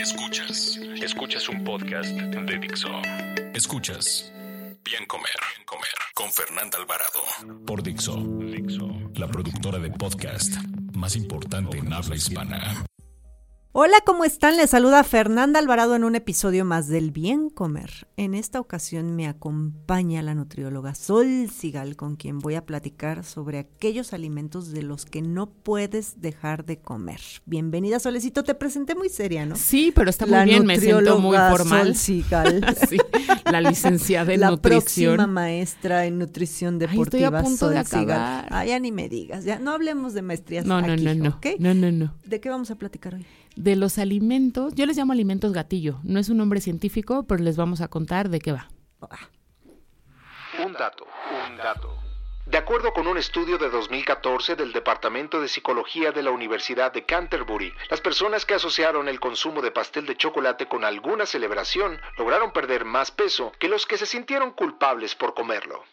Escuchas, escuchas un podcast de Dixo. Escuchas. Bien Comer, Bien Comer. Con Fernanda Alvarado. Por Dixo, Dixo, la productora de podcast más importante en habla hispana. Hola, ¿cómo están? Les saluda Fernanda Alvarado en un episodio más del Bien Comer. En esta ocasión me acompaña la nutrióloga Sol Sigal, con quien voy a platicar sobre aquellos alimentos de los que no puedes dejar de comer. Bienvenida, Solecito. Te presenté muy seria, ¿no? Sí, pero está muy bien, me siento muy formal. Sol Sigal. sí, la licenciada en la nutrición. próxima maestra en nutrición Ay, deportiva. estoy a punto Sol de Sigal. acabar. Ah, ya ni me digas, ya no hablemos de maestrías No, no, aquí, no, no. ¿ok? No, no, no. ¿De qué vamos a platicar hoy? De los alimentos, yo les llamo alimentos gatillo. No es un nombre científico, pero les vamos a contar de qué va. Un dato, un dato. De acuerdo con un estudio de 2014 del Departamento de Psicología de la Universidad de Canterbury, las personas que asociaron el consumo de pastel de chocolate con alguna celebración lograron perder más peso que los que se sintieron culpables por comerlo.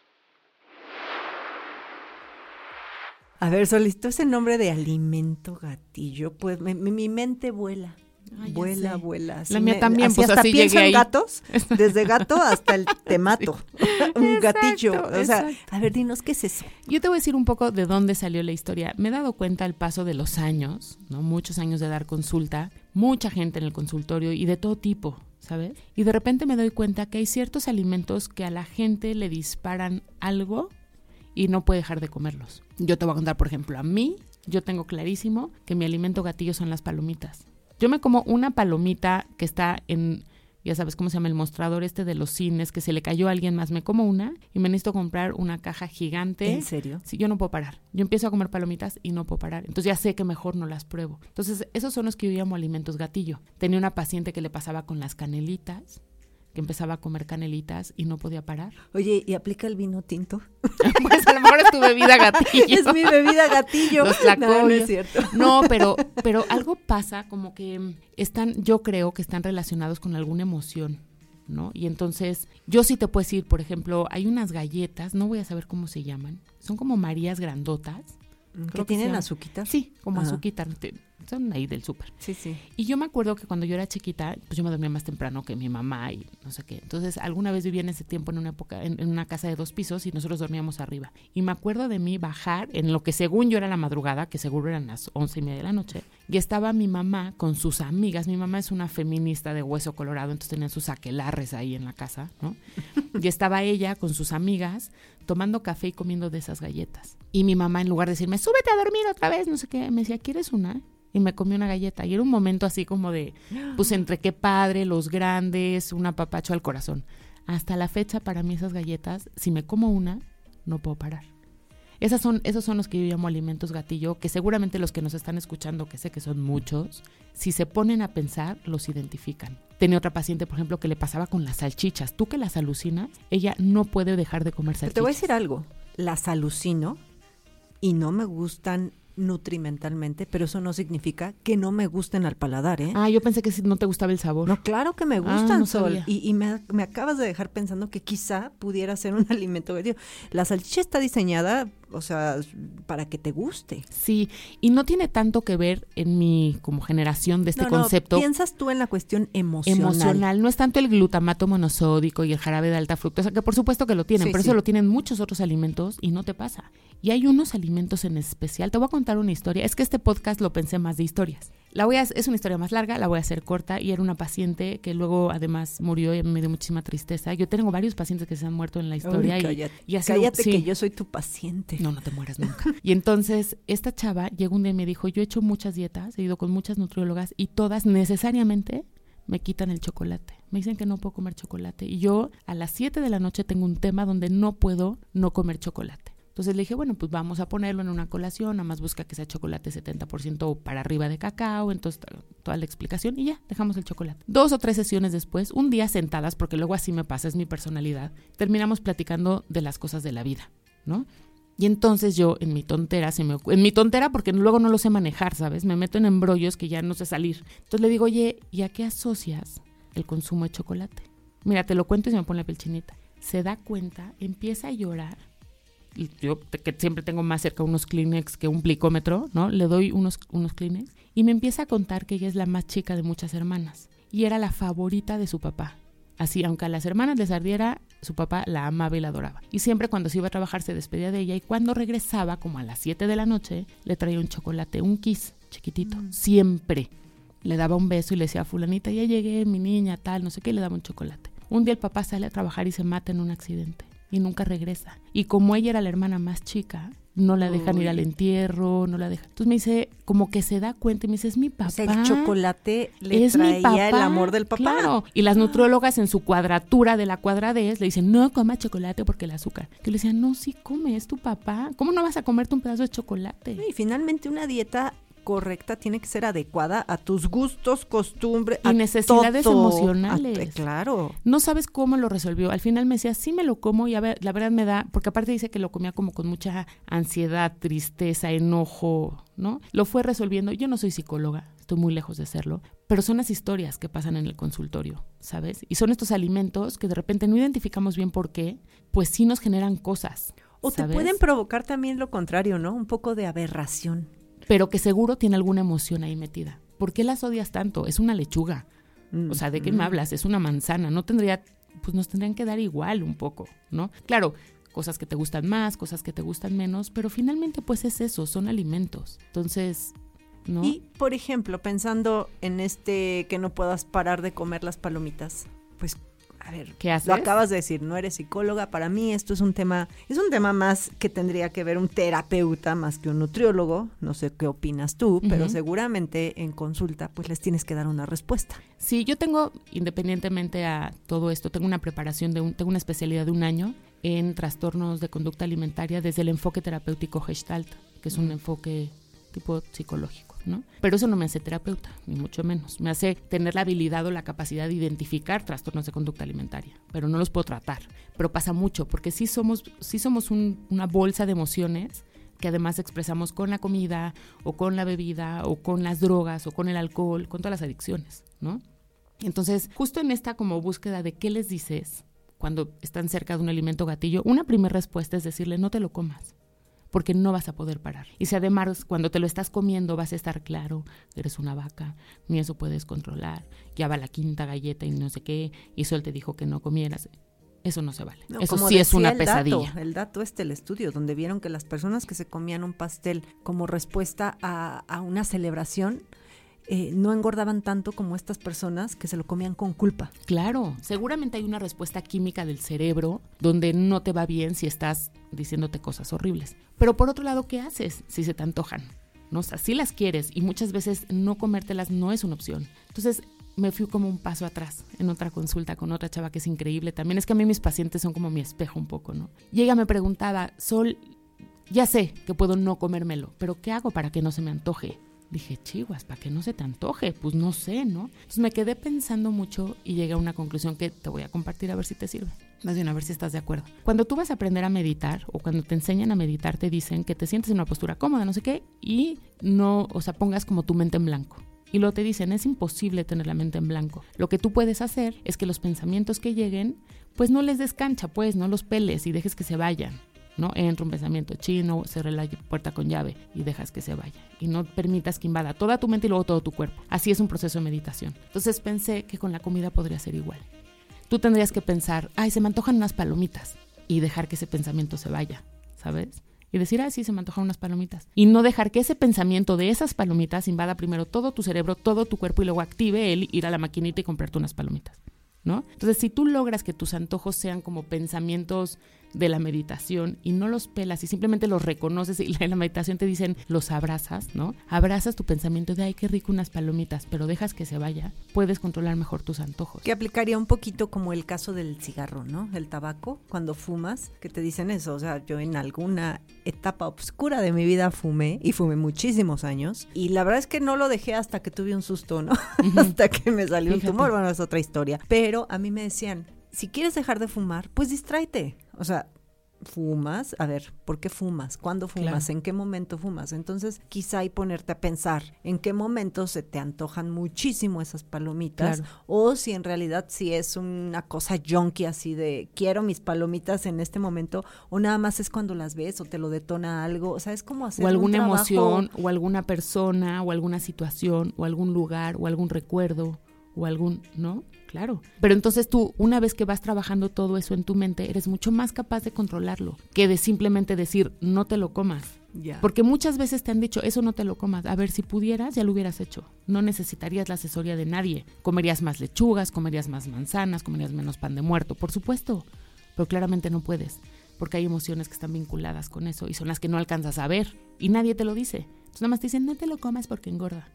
A ver, Solito, ese nombre de alimento gatillo, pues me- mi, mi mente vuela. Ay, ya vuela, vuela. La mía también, pues, hasta así pienso en gatos, desde gato hasta el te mato. Un Exacto, gatillo. O sea, exacto. a ver, dinos, ¿qué es eso? Yo te voy a decir un poco de dónde salió la historia. Me he dado cuenta al paso de los años, ¿no? Muchos años de dar consulta, mucha gente en el consultorio y de todo tipo, ¿sabes? Y de repente me doy cuenta que hay ciertos alimentos que a la gente le disparan algo y no puede dejar de comerlos. Yo te voy a contar, por ejemplo, a mí, yo tengo clarísimo que mi alimento gatillo son las palomitas. Yo me como una palomita que está en, ya sabes cómo se llama el mostrador este de los cines, que se le cayó a alguien más, me como una y me necesito comprar una caja gigante. ¿En serio? Sí, yo no puedo parar. Yo empiezo a comer palomitas y no puedo parar. Entonces ya sé que mejor no las pruebo. Entonces, esos son los que yo llamo alimentos gatillo. Tenía una paciente que le pasaba con las canelitas, que empezaba a comer canelitas y no podía parar. Oye, ¿y aplica el vino tinto? pues a lo mejor es tu bebida gatillo. es mi bebida gatillo. Los no, no es cierto. No, pero, pero algo pasa como que están, yo creo que están relacionados con alguna emoción, ¿no? Y entonces, yo sí te puedo decir, por ejemplo, hay unas galletas, no voy a saber cómo se llaman, son como Marías grandotas. ¿Que Creo que tienen azuquitas? Sí, como azuquitas, son ahí del súper. Sí, sí. Y yo me acuerdo que cuando yo era chiquita, pues yo me dormía más temprano que mi mamá y no sé qué. Entonces, alguna vez vivía en ese tiempo en una época, en, en una casa de dos pisos y nosotros dormíamos arriba. Y me acuerdo de mí bajar en lo que según yo era la madrugada, que seguro eran las once y media de la noche, y estaba mi mamá con sus amigas. Mi mamá es una feminista de hueso colorado, entonces tenían sus aquelarres ahí en la casa, ¿no? Y estaba ella con sus amigas tomando café y comiendo de esas galletas. Y mi mamá, en lugar de decirme, súbete a dormir otra vez, no sé qué, me decía, ¿quieres una? Y me comí una galleta. Y era un momento así como de, pues entre qué padre, los grandes, un apapacho al corazón. Hasta la fecha, para mí esas galletas, si me como una, no puedo parar. Esas son, esos son los que yo llamo alimentos gatillo, que seguramente los que nos están escuchando, que sé que son muchos, si se ponen a pensar, los identifican. Tenía otra paciente, por ejemplo, que le pasaba con las salchichas. Tú que las alucinas, ella no puede dejar de comer Pero salchichas. te voy a decir algo. Las alucino y no me gustan nutrimentalmente, pero eso no significa que no me gusten al paladar, ¿eh? Ah, yo pensé que no te gustaba el sabor. No, claro que me Ah, gustan, no Sol. Y, y me, me acabas de dejar pensando que quizá pudiera ser un alimento. La salchicha está diseñada, o sea, para que te guste. Sí, y no tiene tanto que ver en mi como generación de este No, no, concepto piensas tú en la cuestión emocional. emocional. No es tanto el glutamato monosódico y el jarabe de alta fructosa, que por supuesto que lo tienen, Sí, pero sí. eso lo tienen muchos otros alimentos y no te pasa. Y hay unos alimentos en especial. Te voy a contar una historia. Es que este podcast lo pensé más de historias. La voy a, es una historia más larga, la voy a hacer corta. Y era una paciente que luego además murió y me dio muchísima tristeza. Yo tengo varios pacientes que se han muerto en la historia. Uy, y- cállate, y, sido- cállate sí. que yo soy tu paciente. No, no te mueras nunca. Y entonces esta chava llegó un día y me dijo, yo he hecho muchas dietas, he ido con muchas nutriólogas y todas necesariamente me quitan el chocolate. Me dicen que no puedo comer chocolate. Y yo a las 7 de la noche tengo un tema donde no puedo no comer chocolate. Entonces le dije, bueno, pues vamos a ponerlo en una colación, nada más busca que sea chocolate 70% para arriba de cacao, entonces toda la explicación y ya, dejamos el chocolate. Dos o tres sesiones después, un día sentadas, porque luego así me pasa, es mi personalidad, terminamos platicando de las cosas de la vida, ¿no? Y entonces yo, en mi tontera, se me, en mi tontera, porque luego no lo sé manejar, ¿sabes? Me meto en embrollos que ya no sé salir. Entonces le digo, oye, ¿y a qué asocias el consumo de chocolate? Mira, te lo cuento y se me pone la pelchinita. Se da cuenta, empieza a llorar yo que siempre tengo más cerca unos Kleenex que un plicómetro, ¿no? Le doy unos, unos Kleenex y me empieza a contar que ella es la más chica de muchas hermanas y era la favorita de su papá. Así, aunque a las hermanas les ardiera, su papá la amaba y la adoraba. Y siempre cuando se iba a trabajar se despedía de ella y cuando regresaba, como a las 7 de la noche, le traía un chocolate, un kiss chiquitito, mm. siempre. Le daba un beso y le decía a fulanita, ya llegué, mi niña, tal, no sé qué, y le daba un chocolate. Un día el papá sale a trabajar y se mata en un accidente y nunca regresa. Y como ella era la hermana más chica, no la dejan ir al entierro, no la dejan. Entonces me dice, como que se da cuenta y me dice, es mi papá. O el chocolate le es traía el amor del papá. Claro. Y las nutriólogas en su cuadratura de la cuadradez le dicen, no coma chocolate porque el azúcar. Yo le decía, no, sí come, es tu papá. ¿Cómo no vas a comerte un pedazo de chocolate? Y finalmente una dieta correcta tiene que ser adecuada a tus gustos, costumbres y necesidades emocionales. claro. No sabes cómo lo resolvió. Al final me decía, sí me lo como y a ver, la verdad me da, porque aparte dice que lo comía como con mucha ansiedad, tristeza, enojo, ¿no? Lo fue resolviendo. Yo no soy psicóloga, estoy muy lejos de serlo, pero son las historias que pasan en el consultorio, ¿sabes? Y son estos alimentos que de repente no identificamos bien por qué, pues sí nos generan cosas. O te pueden provocar también lo contrario, ¿no? Un poco de aberración pero que seguro tiene alguna emoción ahí metida. ¿Por qué las odias tanto? Es una lechuga. O sea, ¿de qué me hablas? Es una manzana. No tendría, pues nos tendrían que dar igual un poco, ¿no? Claro, cosas que te gustan más, cosas que te gustan menos, pero finalmente pues es eso, son alimentos. Entonces, ¿no? Y, por ejemplo, pensando en este que no puedas parar de comer las palomitas, pues a ver, ¿qué haces? Lo acabas de decir, no eres psicóloga. Para mí esto es un tema, es un tema más que tendría que ver un terapeuta más que un nutriólogo. No sé qué opinas tú, pero seguramente en consulta pues les tienes que dar una respuesta. Sí, yo tengo, independientemente a todo esto, tengo una preparación de un, tengo una especialidad de un año en trastornos de conducta alimentaria desde el enfoque terapéutico Gestalt, que es un enfoque tipo psicológico. Pero eso no me hace terapeuta, ni mucho menos. Me hace tener la habilidad o la capacidad de identificar trastornos de conducta alimentaria, pero no los puedo tratar. Pero pasa mucho, porque sí somos, sí somos una bolsa de emociones que además expresamos con la comida o con la bebida o con las drogas o con el alcohol, con todas las adicciones, ¿no? Entonces, justo en esta como búsqueda de qué les dices cuando están cerca de un alimento gatillo, una primera respuesta es decirle no te lo comas porque no vas a poder parar. Y si además cuando te lo estás comiendo vas a estar claro, eres una vaca, ni eso puedes controlar, ya va la quinta galleta y no sé qué, y Sol te dijo que no comieras. Eso no se vale. eso sí es una pesadilla. el dato este, el estudio, donde vieron que las personas que se comían un pastel como respuesta a, a una celebración, eh, no engordaban tanto como estas personas que se lo comían con culpa. Claro, seguramente hay una respuesta química del cerebro donde no te va bien si estás diciéndote cosas horribles. Pero por otro lado, ¿qué haces si se te antojan? ¿No? O sea, si las quieres y muchas veces no comértelas no es una opción. Entonces, me fui como un paso atrás en otra consulta con otra chava que es increíble. También es que a mí mis pacientes son como mi espejo un poco, ¿no? Y ella me preguntaba, Sol, ya sé que puedo no comérmelo, pero ¿qué hago para que no se me antoje? Dije, chivas, para que no se te antoje, pues no sé, ¿no? Entonces me quedé pensando mucho y llegué a una conclusión que te voy a compartir a ver si te sirve. Más bien a ver si estás de acuerdo. Cuando tú vas a aprender a meditar o cuando te enseñan a meditar, te dicen que te sientes en una postura cómoda, no sé qué, y no, o sea, pongas como tu mente en blanco. Y luego te dicen, es imposible tener la mente en blanco. Lo que tú puedes hacer es que los pensamientos que lleguen, pues no les descancha, pues no los peles y dejes que se vayan. ¿No? Entra un pensamiento chino, cierra la puerta con llave y dejas que se vaya. Y no permitas que invada toda tu mente y luego todo tu cuerpo. Así es un proceso de meditación. Entonces pensé que con la comida podría ser igual. Tú tendrías que pensar, ay, se me antojan unas palomitas y dejar que ese pensamiento se vaya, ¿sabes? Y decir, ay, sí, se me antojan unas palomitas. Y no dejar que ese pensamiento de esas palomitas invada primero todo tu cerebro, todo tu cuerpo y luego active el ir a la maquinita y comprarte unas palomitas. ¿no? Entonces, si tú logras que tus antojos sean como pensamientos de la meditación y no los pelas y simplemente los reconoces y en la meditación te dicen los abrazas, ¿no? Abrazas tu pensamiento de, ay, qué rico unas palomitas, pero dejas que se vaya, puedes controlar mejor tus antojos. Que aplicaría un poquito como el caso del cigarro, ¿no? El tabaco, cuando fumas, que te dicen eso, o sea, yo en alguna etapa oscura de mi vida fumé y fumé muchísimos años y la verdad es que no lo dejé hasta que tuve un susto, ¿no? hasta que me salió un tumor, bueno, es otra historia, pero a mí me decían, si quieres dejar de fumar, pues distráete. O sea, fumas, a ver, ¿por qué fumas? ¿Cuándo fumas? ¿En qué momento fumas? Entonces, quizá hay ponerte a pensar en qué momento se te antojan muchísimo esas palomitas o si en realidad si es una cosa junky así de quiero mis palomitas en este momento o nada más es cuando las ves o te lo detona algo, o sea, es como hacer o alguna emoción o alguna persona o alguna situación o algún lugar o algún recuerdo o algún, ¿no? Claro. Pero entonces tú, una vez que vas trabajando todo eso en tu mente, eres mucho más capaz de controlarlo que de simplemente decir, no te lo comas. Porque muchas veces te han dicho, eso no te lo comas. A ver, si pudieras, ya lo hubieras hecho. No necesitarías la asesoría de nadie. Comerías más lechugas, comerías más manzanas, comerías menos pan de muerto, por supuesto. Pero claramente no puedes, porque hay emociones que están vinculadas con eso y son las que no alcanzas a ver. Y nadie te lo dice. Entonces nada más te dicen, no te lo comas porque engorda.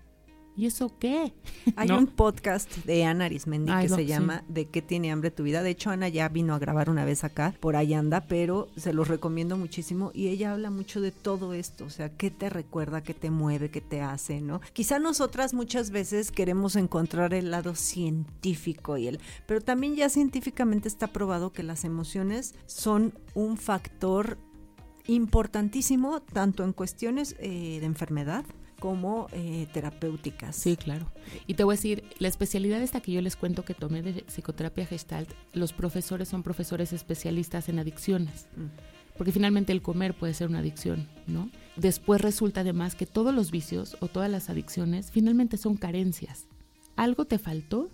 ¿Y eso qué? Hay un podcast de Ana Arismendi que se llama ¿De qué tiene hambre tu vida? De hecho, Ana ya vino a grabar una vez acá, por ahí anda, pero se los recomiendo muchísimo y ella habla mucho de todo esto, o sea, qué te recuerda, qué te mueve, qué te hace, ¿no? Quizá nosotras muchas veces queremos encontrar el lado científico y el, pero también ya científicamente está probado que las emociones son un factor importantísimo tanto en cuestiones eh, de enfermedad como eh, terapéuticas. Sí, claro. Y te voy a decir, la especialidad esta que yo les cuento que tomé de psicoterapia gestalt, los profesores son profesores especialistas en adicciones. Mm. Porque finalmente el comer puede ser una adicción, ¿no? Después resulta además que todos los vicios o todas las adicciones finalmente son carencias. Algo te faltó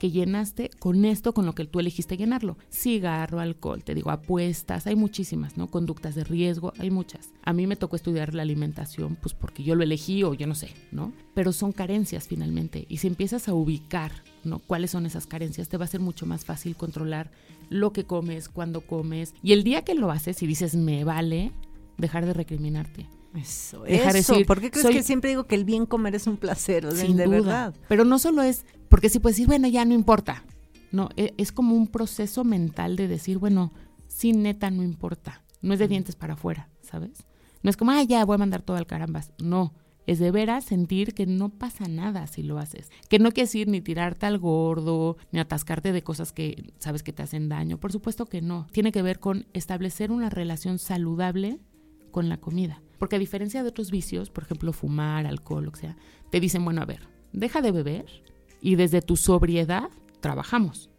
que llenaste con esto, con lo que tú elegiste llenarlo. Cigarro, alcohol, te digo, apuestas, hay muchísimas, ¿no? Conductas de riesgo, hay muchas. A mí me tocó estudiar la alimentación, pues porque yo lo elegí o yo no sé, ¿no? Pero son carencias finalmente. Y si empiezas a ubicar, ¿no? ¿Cuáles son esas carencias? Te va a ser mucho más fácil controlar lo que comes, cuándo comes. Y el día que lo haces y dices, me vale, dejar de recriminarte. Eso, dejar eso. Decir, ¿Por qué crees que siempre digo que el bien comer es un placer? O de verdad. Pero no solo es porque si puedes decir, bueno, ya no importa. No, e, es como un proceso mental de decir, bueno, sí, neta, no importa. No es de dientes para afuera, ¿sabes? No es como, ah, ya voy a mandar todo al carambas. No, es de veras sentir que no pasa nada si lo haces. Que no quiere decir ni tirarte al gordo, ni atascarte de cosas que sabes que te hacen daño. Por supuesto que no. Tiene que ver con establecer una relación saludable con la comida. Porque a diferencia de otros vicios, por ejemplo, fumar, alcohol, o sea, te dicen, bueno, a ver, deja de beber y desde tu sobriedad trabajamos.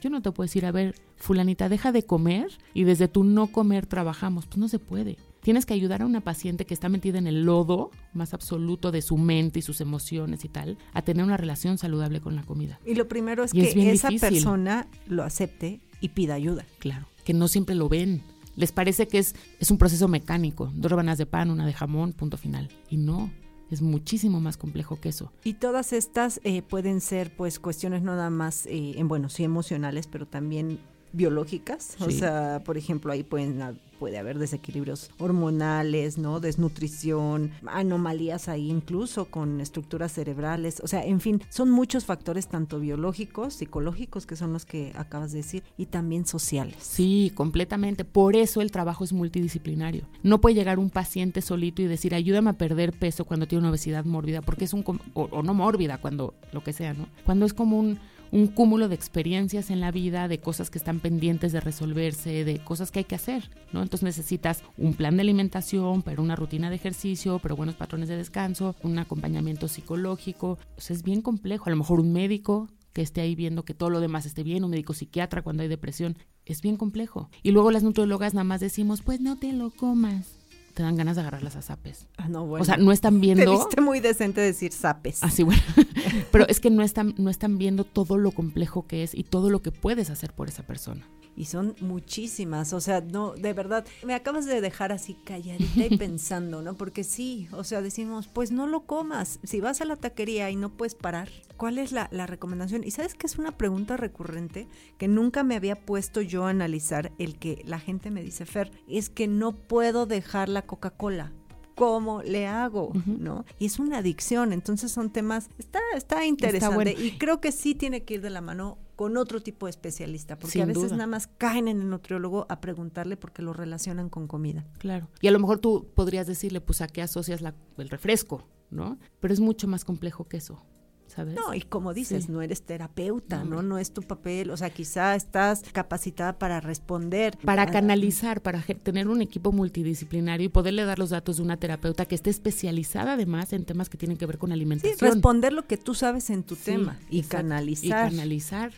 Yo no te puedo decir, a ver, fulanita, deja de comer y desde tu no comer trabajamos. Pues no se puede. Tienes que ayudar a una paciente que está metida en el lodo más absoluto de su mente y sus emociones y tal, a tener una relación saludable con la comida. Y lo primero es que esa persona lo acepte y pida ayuda. Claro, que no siempre lo ven. Les parece que es, es un proceso mecánico, dos rebanas de pan, una de jamón, punto final. Y no, es muchísimo más complejo que eso. Y todas estas eh, pueden ser pues cuestiones no nada más, eh, en, bueno, sí emocionales, pero también biológicas. O sea, por ejemplo, ahí pueden puede haber desequilibrios hormonales, ¿no? Desnutrición, anomalías ahí incluso con estructuras cerebrales, o sea, en fin, son muchos factores tanto biológicos, psicológicos, que son los que acabas de decir, y también sociales. Sí, completamente. Por eso el trabajo es multidisciplinario. No puede llegar un paciente solito y decir, ayúdame a perder peso cuando tiene una obesidad mórbida, porque es un, o no mórbida, cuando lo que sea, ¿no? Cuando es como un un cúmulo de experiencias en la vida, de cosas que están pendientes de resolverse, de cosas que hay que hacer, ¿no? Entonces necesitas un plan de alimentación, pero una rutina de ejercicio, pero buenos patrones de descanso, un acompañamiento psicológico. Sea, es bien complejo. A lo mejor un médico que esté ahí viendo que todo lo demás esté bien, un médico psiquiatra cuando hay depresión. Es bien complejo. Y luego las nutriólogas nada más decimos, pues no te lo comas te dan ganas de agarrarlas a zapes. Ah, no, bueno. O sea, no están viendo. Te viste muy decente decir zapes. Así, ah, bueno. Pero es que no están, no están viendo todo lo complejo que es y todo lo que puedes hacer por esa persona. Y son muchísimas, o sea, no, de verdad, me acabas de dejar así calladita y pensando, ¿no? Porque sí, o sea, decimos, pues no lo comas. Si vas a la taquería y no puedes parar, ¿cuál es la, la recomendación? Y sabes que es una pregunta recurrente que nunca me había puesto yo a analizar el que la gente me dice, Fer, es que no puedo dejar la Coca-Cola. ¿Cómo le hago? ¿No? Y es una adicción, entonces son temas, está, está interesante bueno. y creo que sí tiene que ir de la mano con otro tipo de especialista, porque Sin a veces duda. nada más caen en el nutriólogo a preguntarle porque lo relacionan con comida. Claro. Y a lo mejor tú podrías decirle, pues, ¿a qué asocias la- el refresco? ¿No? Pero es mucho más complejo que eso, ¿sabes? No, y como dices, Sí. no eres terapeuta, No, ¿no? es tu papel, o sea, quizá estás capacitada para responder. Para a- canalizar, para tener un equipo multidisciplinario y poderle dar los datos de una terapeuta que esté especializada además en temas que tienen que ver con Sí, alimentación. responder lo que tú sabes en tu Sí, tema y exacto. canalizar. Y canalizar.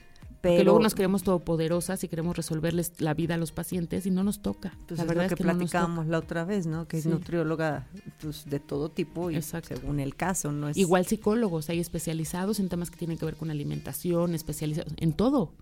Pero luego nos creemos todopoderosas y queremos resolverles la vida a los pacientes y no nos toca. pues la es verdad es que, que platicábamos la otra vez, ¿no? Que es Sí. nutrióloga pues, de todo tipo y Exacto. según el caso, ¿no? Es, Igual psicólogos, hay especializados en temas que tienen que ver con alimentación, especializados en todo,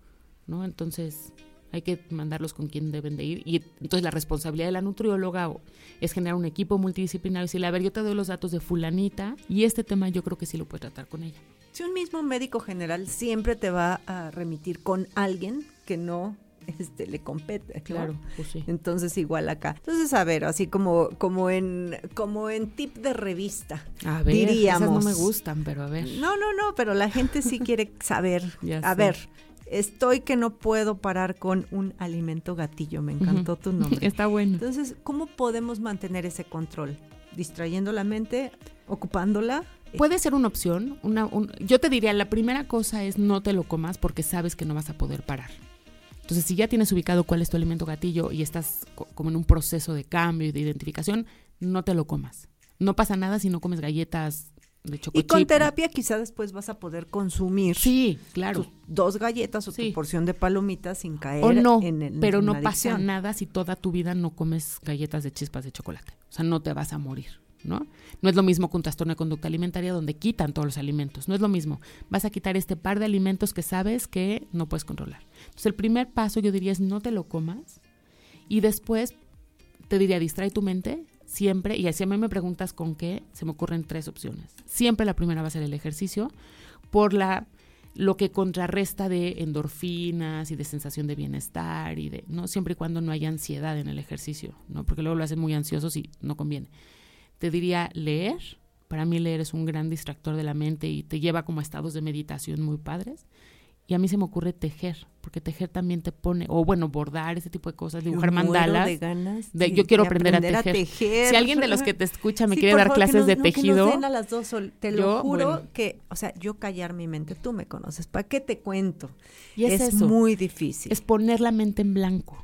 ¿no? Entonces hay que mandarlos con quien deben de ir. Y entonces la responsabilidad de la nutrióloga es generar un equipo multidisciplinario y decirle, a ver, yo te doy los datos de fulanita y este tema yo creo que sí lo puedes tratar con ella. Si un mismo médico general siempre te va a remitir con alguien que no este, le compete, ¿no? Claro, pues sí. Entonces igual acá. Entonces, a ver, así como, como en, como en tip de revista. A ver, diríamos. esas no me gustan, pero a ver. No, no, no, pero la gente sí quiere saber. Ya a sé. ver, estoy que no puedo parar con un alimento gatillo. Me encantó tu nombre. Está bueno. Entonces, ¿cómo podemos mantener ese control? Distrayendo la mente, ocupándola. Puede ser una opción. Una, un- yo te diría, la primera cosa es no te lo comas porque sabes que no vas a poder parar. Entonces, si ya tienes ubicado cuál es tu alimento gatillo y estás co- como en un proceso de cambio y de identificación, no te lo comas. No pasa nada si no comes galletas de Y chocolate. con terapia quizá después vas a poder consumir Sí, claro. tus dos galletas o Sí. tu porción de palomitas sin caer O no, en el pero en no pasa nada si toda tu vida no comes galletas de chispas de chocolate. O sea, no te vas a morir, ¿no? No es lo mismo que un trastorno de conducta alimentaria donde quitan todos los alimentos. No es lo mismo. Vas a quitar este par de alimentos que sabes que no puedes controlar. Entonces, el primer paso yo diría es no te lo comas y después te diría distrae tu mente siempre y así a mí me preguntas con qué se me ocurren tres opciones. Siempre la primera va a ser el ejercicio por la lo que contrarresta de endorfinas y de sensación de bienestar y de no siempre y cuando no haya ansiedad en el ejercicio, ¿no? Porque luego lo hacen muy ansiosos y no conviene. Te diría leer, para mí leer es un gran distractor de la mente y te lleva como a estados de meditación muy padres. Y a mí se me ocurre tejer, porque tejer también te pone, o bueno, bordar, ese tipo de cosas, dibujar mandalas. de ganas de- de- yo quiero de aprender, a, tejer. tejer. Si alguien de los que te escucha me Sí, quiere dar favor, clases de no, que tejido, nos den a las dos te lo juro bueno. que, o sea, yo callar mi mente, tú me conoces, ¿para qué te cuento? y es, eso, muy difícil. es poner la mente en blanco.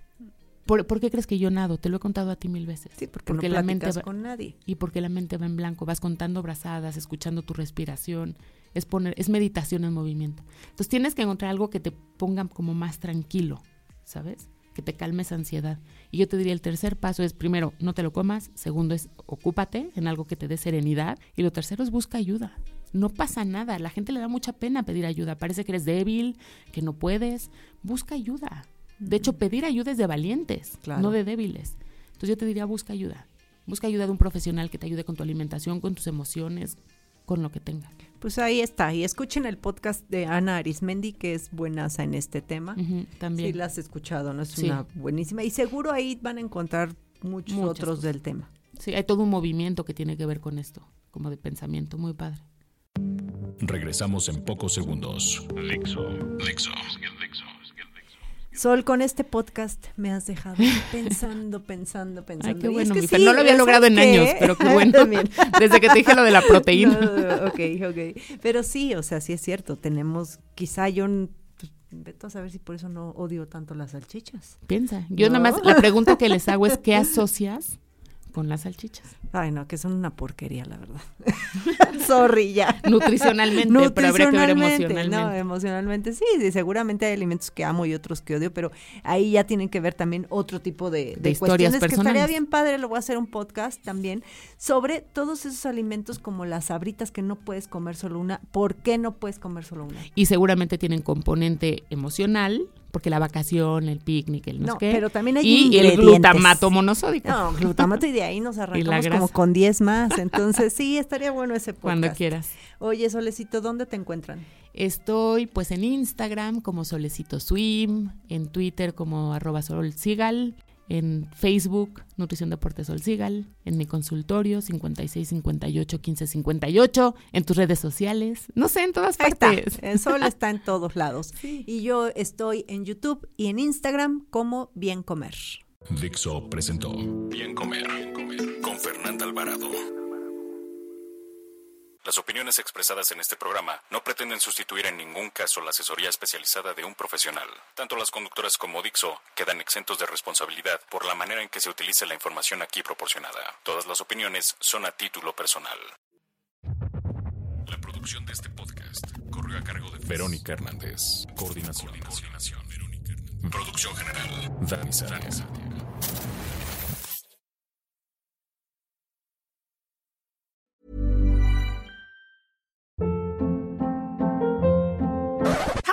¿Por, por qué crees que yo nado? Te lo he contado a ti mil veces. sí, porque, porque no la mente va- con nadie. y porque la mente va en blanco, vas contando brazadas, escuchando tu respiración, es poner, es meditación en movimiento. Entonces tienes que encontrar algo que te ponga como más tranquilo, ¿sabes? Que te calme esa ansiedad. Y yo te diría el tercer paso es primero, no te lo comas, segundo es ocúpate en algo que te dé serenidad y lo tercero es busca ayuda. No pasa nada, la gente le da mucha pena pedir ayuda, parece que eres débil, que no puedes, busca ayuda. De hecho, pedir ayuda es de valientes, Claro. no de débiles. Entonces yo te diría, busca ayuda. Busca ayuda de un profesional que te ayude con tu alimentación, con tus emociones, con lo que tenga. Pues ahí está. Y escuchen el podcast de Ana Arismendi, que es buenaza en este tema. También. Sí, la has escuchado, ¿no? Es Sí. una buenísima. Y seguro ahí van a encontrar muchos Muchas otros cosas. del tema. Sí, hay todo un movimiento que tiene que ver con esto, como de pensamiento, muy padre. Regresamos en pocos segundos. Dixo. Dixo. Sol, con este podcast me has dejado pensando, pensando, pensando. Ay, qué Y es bueno, que sí, No lo había ¿sabes logrado en años, pero qué bueno. También. Desde que te dije lo de la proteína. No, ok, ok. Pero sí, o sea, sí es cierto. Tenemos, quizá yo, pues, vete a saber si por eso no odio tanto las salchichas. Piensa. Yo No. nada más, la pregunta que les hago es, ¿qué asocias con las salchichas? Ay, no, que son una porquería, la verdad. Sorry, ya. Nutricionalmente, pero habría que ver emocionalmente. No, emocionalmente sí, sí, seguramente hay alimentos que amo y otros que odio, pero ahí ya tienen que ver también otro tipo de, De historias cuestiones que personales. estaría bien padre, lo voy a hacer un podcast también, sobre todos esos alimentos como las sabritas que no puedes comer solo una. ¿Por qué no puedes comer solo una? Y seguramente tienen componente emocional, porque la vacación, el picnic, el no, No, sé qué. pero también hay Y el ingredientes. glutamato monosódico. No, glutamato y de ahí nos arrancamos grasa. Como con 10 más. Entonces sí, estaría bueno ese podcast. Cuando quieras. Oye, Solecito, ¿dónde te encuentran? Estoy pues en Instagram como Solecito Swim, en Twitter como arroba solsigal, en Facebook Nutrición Deporte Solsigal, en mi consultorio 56 58 15 58, en tus redes sociales, no sé, en todas Ahí está. partes. El sol está en todos lados. Y yo estoy en YouTube y en Instagram como Bien Comer. Dixo presentó Bien Comer con Fernanda Alvarado. Las opiniones expresadas en este programa no pretenden sustituir en ningún caso la asesoría especializada de un profesional. Tanto las conductoras como Dixo quedan exentos de responsabilidad por la manera en que se utilice la información aquí proporcionada. Todas las opiniones son a título personal. La producción de este podcast corrió a cargo de Verónica Hernández. Coordinación. Coordinación. Verónica Hernández. Producción general. Dani Sáenz.